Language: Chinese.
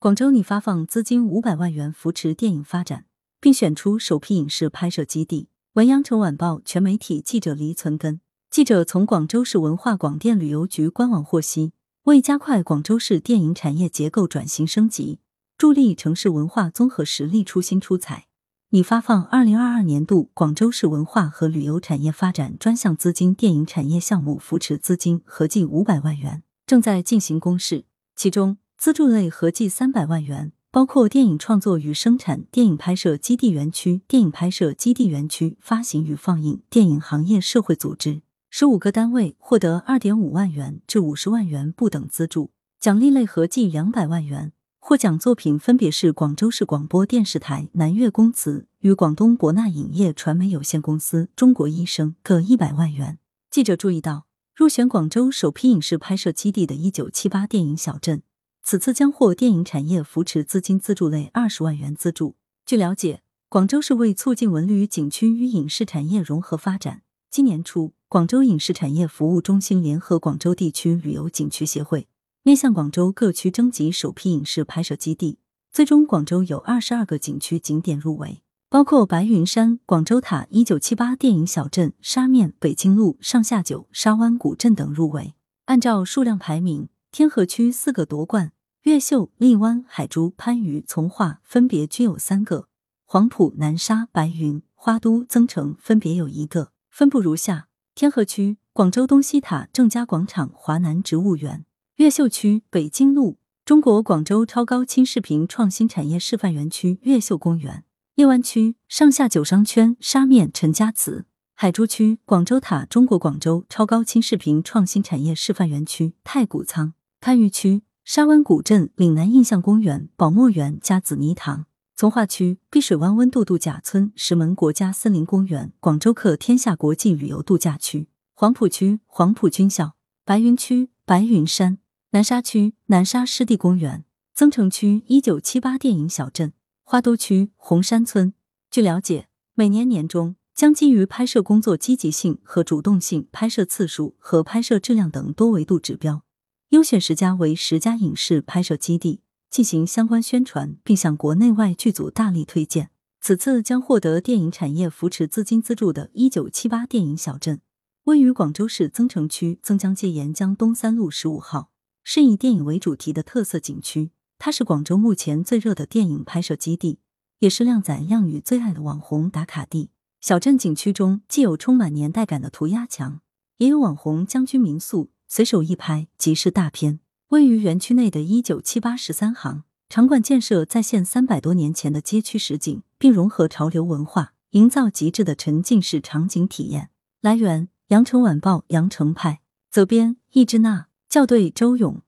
广州拟发放资金五百万元扶持电影发展，并选出首批影视拍摄基地。文阳城晚报全媒体记者黎存根。记者从广州市文化广电旅游局官网获悉，为加快广州市电影产业结构转型升级，助力城市文化综合实力出新出彩，拟发放二零二二年度广州市文化和旅游产业发展专项资金电影产业项目扶持资金合计五百万元，正在进行公示。其中，资助类合计三百万元。包括电影创作与生产、电影拍摄基地园区、电影拍摄基地园区发行与放映、电影行业社会组织十五个单位获得二点五万元至五十万元不等资助，奖励类合计两百万元。获奖作品分别是广州市广播电视台南粤公祠与广东博纳影业传媒有限公司、中国医生各一百万元。记者注意到，入选广州首批影视拍摄基地的一九七八电影小镇。此次将获电影产业扶持资金资助类二十万元资助。据了解，广州市为促进文旅景区与影视产业融合发展，今年初，广州影视产业服务中心联合广州地区旅游景区协会，面向广州各区征集首批影视拍摄基地。最终，广州有二十二个景区景点入围，包括白云山、广州塔、一九七八电影小镇、沙面、北京路、上下九、沙湾古镇等入围。按照数量排名，天河区四个夺冠。越秀、荔湾、海珠、番禺、从化分别均有三个，黄埔、南沙、白云、花都、增城分别有一个。分布如下：天河区广州东西塔、正佳广场、华南植物园；越秀区北京路中国广州超高清视频创新产业示范园区越秀公园；荔湾区上下九商圈、沙面、陈家祠；海珠区广州塔中国广州超高清视频创新产业示范园区。太古仓；番禺区。沙湾古镇、岭南印象公园、宝墨园加紫泥塘；从化区碧水湾温度度假村、石门国家森林公园、广州客天下国际旅游度假区；黄埔区黄埔军校；白云区白云山；南沙区南沙湿地公园；增城区一九七八电影小镇；花都区红山村。据了解，每年年中将基于拍摄工作积极性和主动性、拍摄次数和拍摄质量等多维度指标。优选十家为十佳影视拍摄基地进行相关宣传，并向国内外剧组大力推荐。此次将获得电影产业扶持资金资助的“一九七八”电影小镇，位于广州市增城区增江街沿江东三路十五号，是以电影为主题的特色景区。它是广州目前最热的电影拍摄基地，也是靓仔靓女最爱的网红打卡地。小镇景区中既有充满年代感的涂鸦墙，也有网红将军民宿。随手一拍即是大片。位于园区内的一九七八十三行场馆建设再现三百多年前的街区实景，并融合潮流文化，营造极致的沉浸式场景体验。来源：羊城晚报羊城派，责编：易之娜，校对：周勇。